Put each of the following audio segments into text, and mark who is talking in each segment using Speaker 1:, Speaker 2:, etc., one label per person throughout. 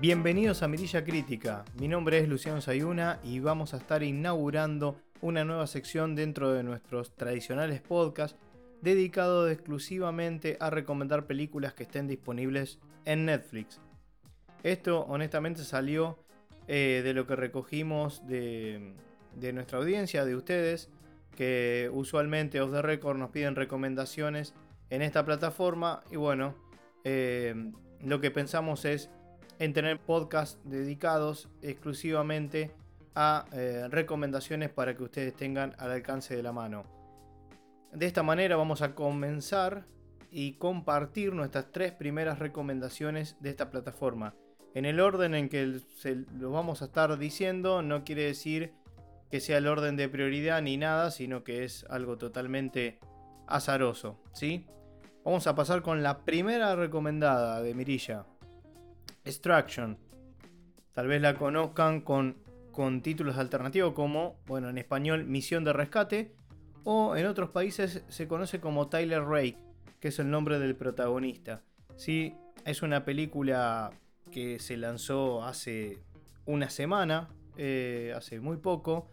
Speaker 1: Bienvenidos a Mirilla Crítica. Mi nombre es Luciano Sayuna y vamos a estar inaugurando una nueva sección dentro de nuestros tradicionales podcasts dedicado exclusivamente a recomendar películas que estén disponibles en Netflix. Esto honestamente salió eh, de lo que recogimos de, nuestra audiencia, de ustedes, que usualmente off the record nos piden recomendaciones en esta plataforma y bueno, eh, lo que pensamos es en tener podcasts dedicados exclusivamente a eh, recomendaciones para que ustedes tengan al alcance de la mano. De esta manera vamos a comenzar y compartir nuestras tres primeras recomendaciones de esta plataforma. En el orden en que se lo vamos a estar diciendo no quiere decir que sea el orden de prioridad ni nada, sino que es algo totalmente azaroso, ¿sí? Vamos a pasar con la primera recomendada de Mirilla. Extraction. Tal vez la conozcan con, con títulos alternativos como, bueno, en español, Misión de Rescate, o en otros países se conoce como Tyler Rake, que es el nombre del protagonista. Sí, es una película que se lanzó hace una semana, eh, hace muy poco.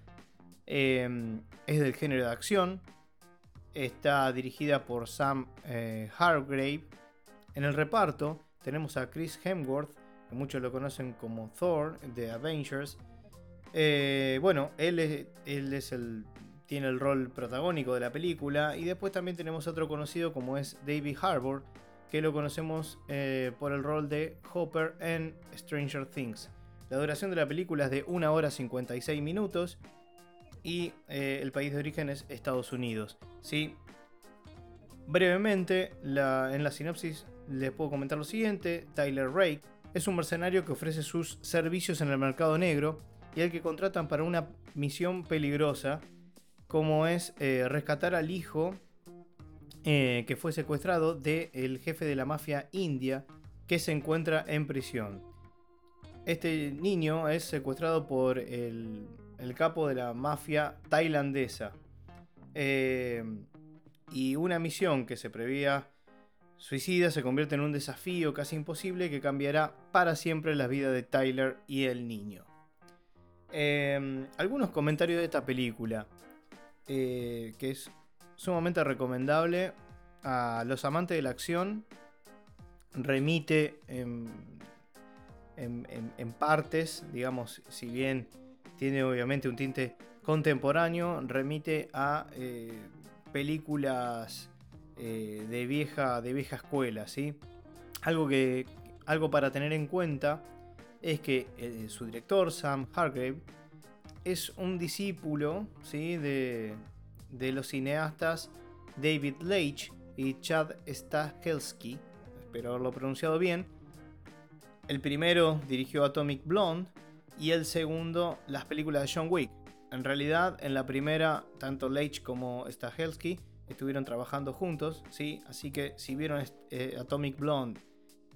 Speaker 1: Eh, es del género de acción. Está dirigida por Sam eh, Hargrave. En el reparto tenemos a Chris Hemsworth, muchos lo conocen como Thor de Avengers. Eh, bueno, él es, él es el, tiene el rol protagónico de la película. Y después también tenemos otro conocido como es David Harbour, que lo conocemos eh, por el rol de Hopper en Stranger Things. La duración de la película es de 1 hora 56 minutos y eh, el país de origen es Estados Unidos. ¿sí? Brevemente, en la sinopsis les puedo comentar lo siguiente. Tyler Rake es un mercenario que ofrece sus servicios en el mercado negro y al que contratan para una misión peligrosa como es eh, rescatar al hijo eh, que fue secuestrado del jefe de la mafia india que se encuentra en prisión. Este niño es secuestrado por el, capo de la mafia tailandesa. Eh, y una misión que se prevía Suicida se convierte en un desafío casi imposible que cambiará para siempre la vida de Tyler y el niño. Em, algunos comentarios de esta película, eh, que es sumamente recomendable a los amantes de la acción, remite en, partes, digamos, si bien tiene obviamente un tinte contemporáneo, remite a eh, películas eh, de, vieja, de vieja escuela, ¿sí? Algo, que, algo para tener en cuenta es que eh, su director, Sam Hargrave, es un discípulo ¿sí? de, de los cineastas David Leitch y Chad Stahelski, espero haberlo pronunciado bien. El primero dirigió Atomic Blonde y el segundo las películas de John Wick. En realidad, en la primera, tanto Leitch como Stahelski estuvieron trabajando juntos, ¿sí? Así que si vieron eh, Atomic Blonde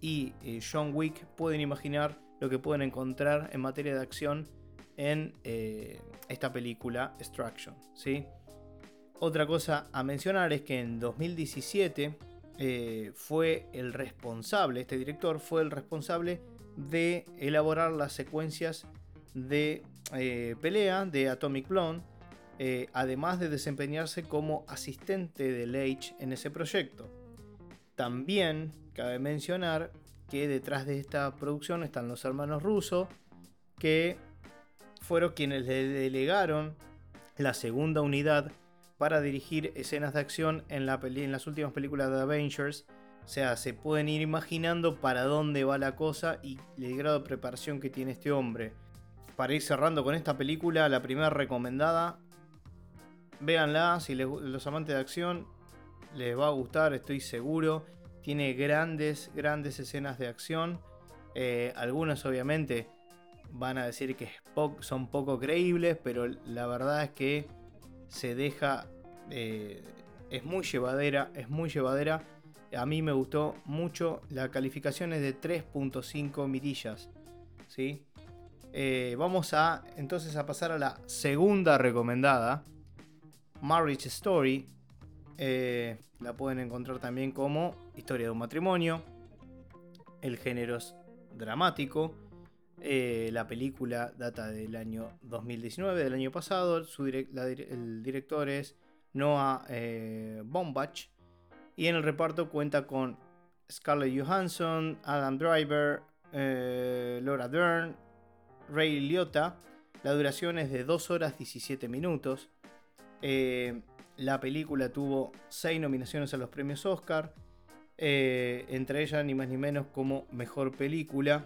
Speaker 1: y eh, John Wick, pueden imaginar lo que pueden encontrar en materia de acción en eh, esta película Extraction, ¿sí? Otra cosa a mencionar es que en 2017 fue el responsable, este director fue el responsable de elaborar las secuencias de pelea de Atomic Blonde eh, además de desempeñarse como asistente de Leitch en ese proyecto. También cabe mencionar que detrás de esta producción están los hermanos rusos, que fueron quienes le delegaron la segunda unidad para dirigir escenas de acción en, la en las últimas películas de Avengers. O sea, se pueden ir imaginando para dónde va la cosa y el grado de preparación que tiene este hombre. Para ir cerrando con esta película, la primera recomendada, Véanla, si los amantes de acción les va a gustar, estoy seguro. Tiene grandes, grandes escenas de acción. Eh, algunas obviamente van a decir que son poco creíbles, pero la verdad es que se deja... Eh, es muy llevadera, es muy llevadera. A mí me gustó mucho. La calificación es de 3.5 mirillas. ¿sí? Eh, vamos a entonces a pasar a la segunda recomendada. Marriage Story. Eh, la pueden encontrar también como Historia de un matrimonio. El género es dramático. Eh, la película data del año 2019, del año pasado. el director es Noah eh, Bombach. Y en el reparto cuenta con Scarlett Johansson, Adam Driver, eh, Laura Dern, Ray Liotta. La duración es de 2 horas 17 minutos. La película tuvo 6 nominaciones a los premios Oscar. entre ellas ni más ni menos como mejor película.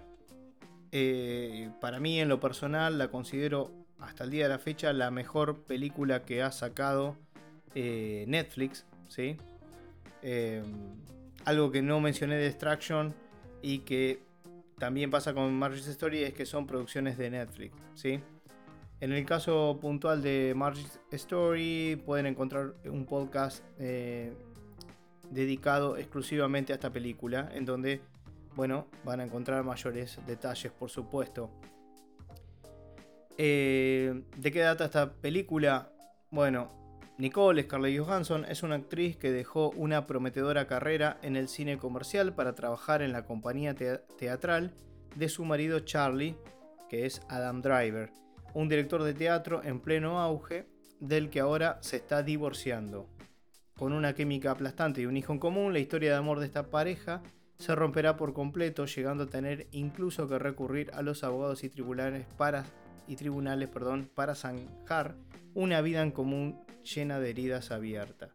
Speaker 1: Eh, para mí, en lo personal, la considero hasta el día de la fecha la mejor película que ha sacado eh, Netflix. ¿sí? Eh, algo que no mencioné de Extraction y que también pasa con Margie's Story es que son producciones de Netflix. ¿sí? En el caso puntual de Margie's Story, pueden encontrar un podcast dedicado exclusivamente a esta película, en donde bueno, van a encontrar mayores detalles, por supuesto. Eh, ¿De qué data esta película? Bueno, Nicole Scarlett Johansson es una actriz que dejó una prometedora carrera en el cine comercial para trabajar en la compañía teatral de su marido Charlie, que es Adam Driver, un director de teatro en pleno auge del que ahora se está divorciando. Con una química aplastante y un hijo en común, la historia de amor de esta pareja se romperá por completo, llegando a tener incluso que recurrir a los abogados y tribunales para, y tribunales, perdón, para zanjar una vida en común llena de heridas abiertas.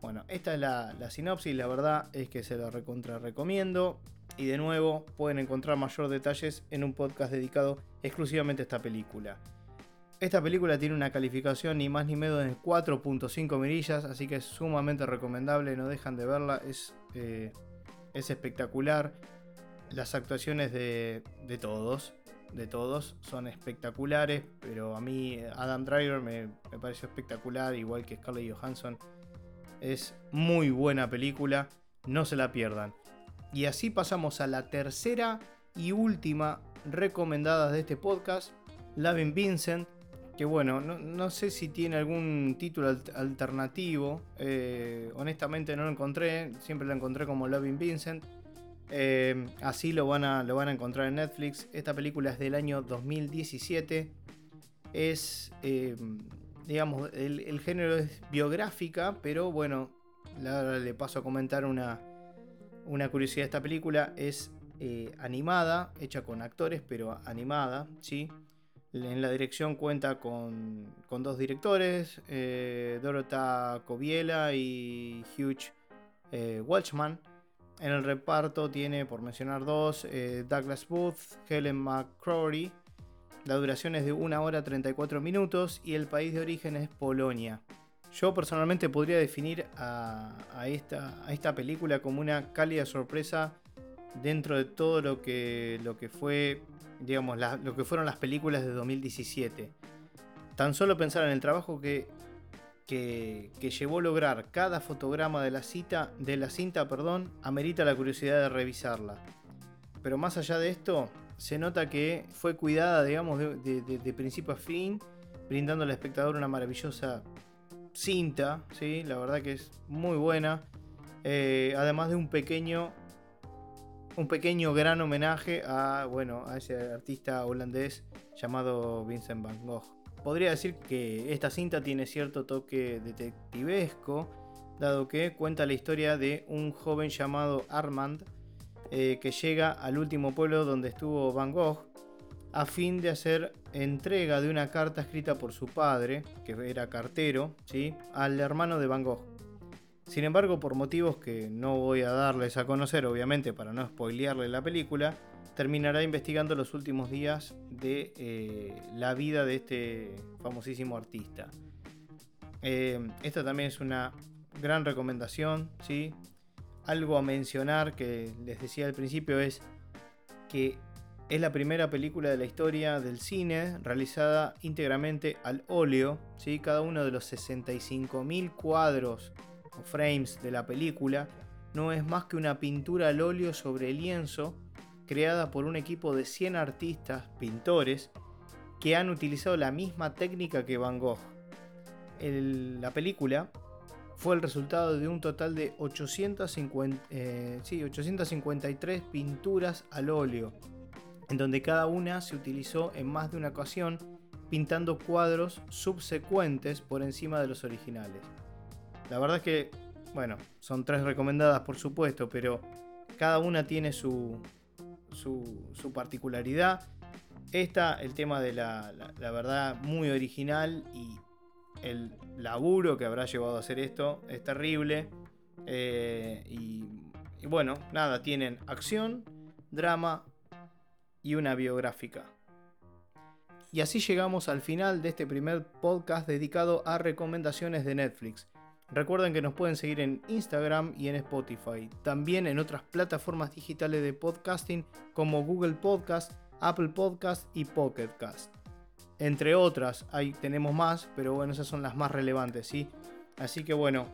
Speaker 1: Bueno, esta es la, sinopsis, la verdad es que se la recontra recomiendo. Y de nuevo, pueden encontrar mayor detalles en un podcast dedicado exclusivamente a esta película. Esta película tiene una calificación ni más ni menos de 4.5 mirillas, así que es sumamente recomendable, no dejan de verla, es eh, es espectacular. Las actuaciones de, todos, de todos, son espectaculares, pero a mí Adam Driver me, me pareció espectacular, igual que Scarlett Johansson. Es muy buena película, no se la pierdan. Y así pasamos a la tercera y última recomendada de este podcast, Lavin Vincent, que bueno, no, sé si tiene algún título alternativo. Eh, honestamente no lo encontré. Siempre lo encontré como Loving Vincent. Eh, así lo van, a, lo van a encontrar en Netflix. Esta película es del año 2017. Es, eh, digamos, el, género es biográfica, pero bueno, le paso a comentar una, una curiosidad de esta película. Es animada, hecha con actores, pero animada, ¿sí? En la dirección cuenta con, dos directores, eh, Dorota Coviela y Hugh eh, Welchman. En el reparto tiene, por mencionar dos, eh, Douglas Booth, Helen McCrory. La duración es de 1 hora 34 minutos y el país de origen es Polonia. Yo personalmente podría definir a, esta, película como una cálida sorpresa dentro de todo lo que, fue digamos, lo que fueron las películas de 2017. Tan solo pensar en el trabajo que, que, llevó a lograr cada fotograma de la, cita, de la cinta perdón, amerita la curiosidad de revisarla. Pero más allá de esto, se nota que fue cuidada, digamos, de, principio a fin, brindando al espectador una maravillosa cinta, ¿sí? la verdad que es muy buena. Eh, además de un pequeño un pequeño gran homenaje a, bueno, a ese artista holandés llamado Vincent Van Gogh. Podría decir que esta cinta tiene cierto toque detectivesco, dado que cuenta la historia de un joven llamado Armand eh, que llega al último pueblo donde estuvo Van Gogh a fin de hacer entrega de una carta escrita por su padre, que era cartero, ¿sí? al hermano de Van Gogh. Sin embargo, por motivos que no voy a darles a conocer, obviamente, para no spoilearle la película, terminará investigando los últimos días de eh, la vida de este famosísimo artista. Eh, esta también es una gran recomendación, ¿sí? Algo a mencionar que les decía al principio es que es la primera película de la historia del cine realizada íntegramente al óleo, ¿sí? Cada uno de los 65.000 cuadros frames de la película no es más que una pintura al óleo sobre lienzo creada por un equipo de 100 artistas, pintores, que han utilizado la misma técnica que Van Gogh. la película fue el resultado de un total de 853 eh, pinturas al óleo, en donde cada una se utilizó en más de una ocasión pintando cuadros subsecuentes por encima de los originales. La verdad es que, bueno, son tres recomendadas por supuesto, pero cada una tiene su, su, particularidad. Esta, el tema de la, la, verdad, muy original y el laburo que habrá llevado a hacer esto es terrible. Eh, y, y bueno, nada, tienen acción, drama y una biográfica. Y así llegamos al final de este primer podcast dedicado a recomendaciones de Netflix. Recuerden que nos pueden seguir en Instagram y en Spotify, también en otras plataformas digitales de podcasting como Google Podcast, Apple Podcast y Pocket Cast. Entre otras, ahí tenemos más, pero bueno, esas son las más relevantes, ¿sí? Así que bueno,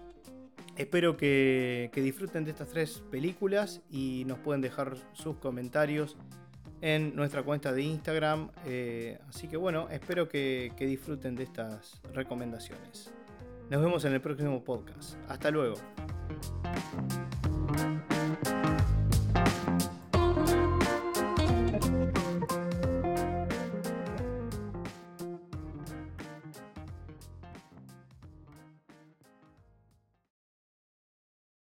Speaker 1: espero que, disfruten de estas tres películas y nos pueden dejar sus comentarios en nuestra cuenta de Instagram. Eh, así que bueno, espero que disfruten de estas recomendaciones. Nos vemos en el próximo podcast. Hasta luego.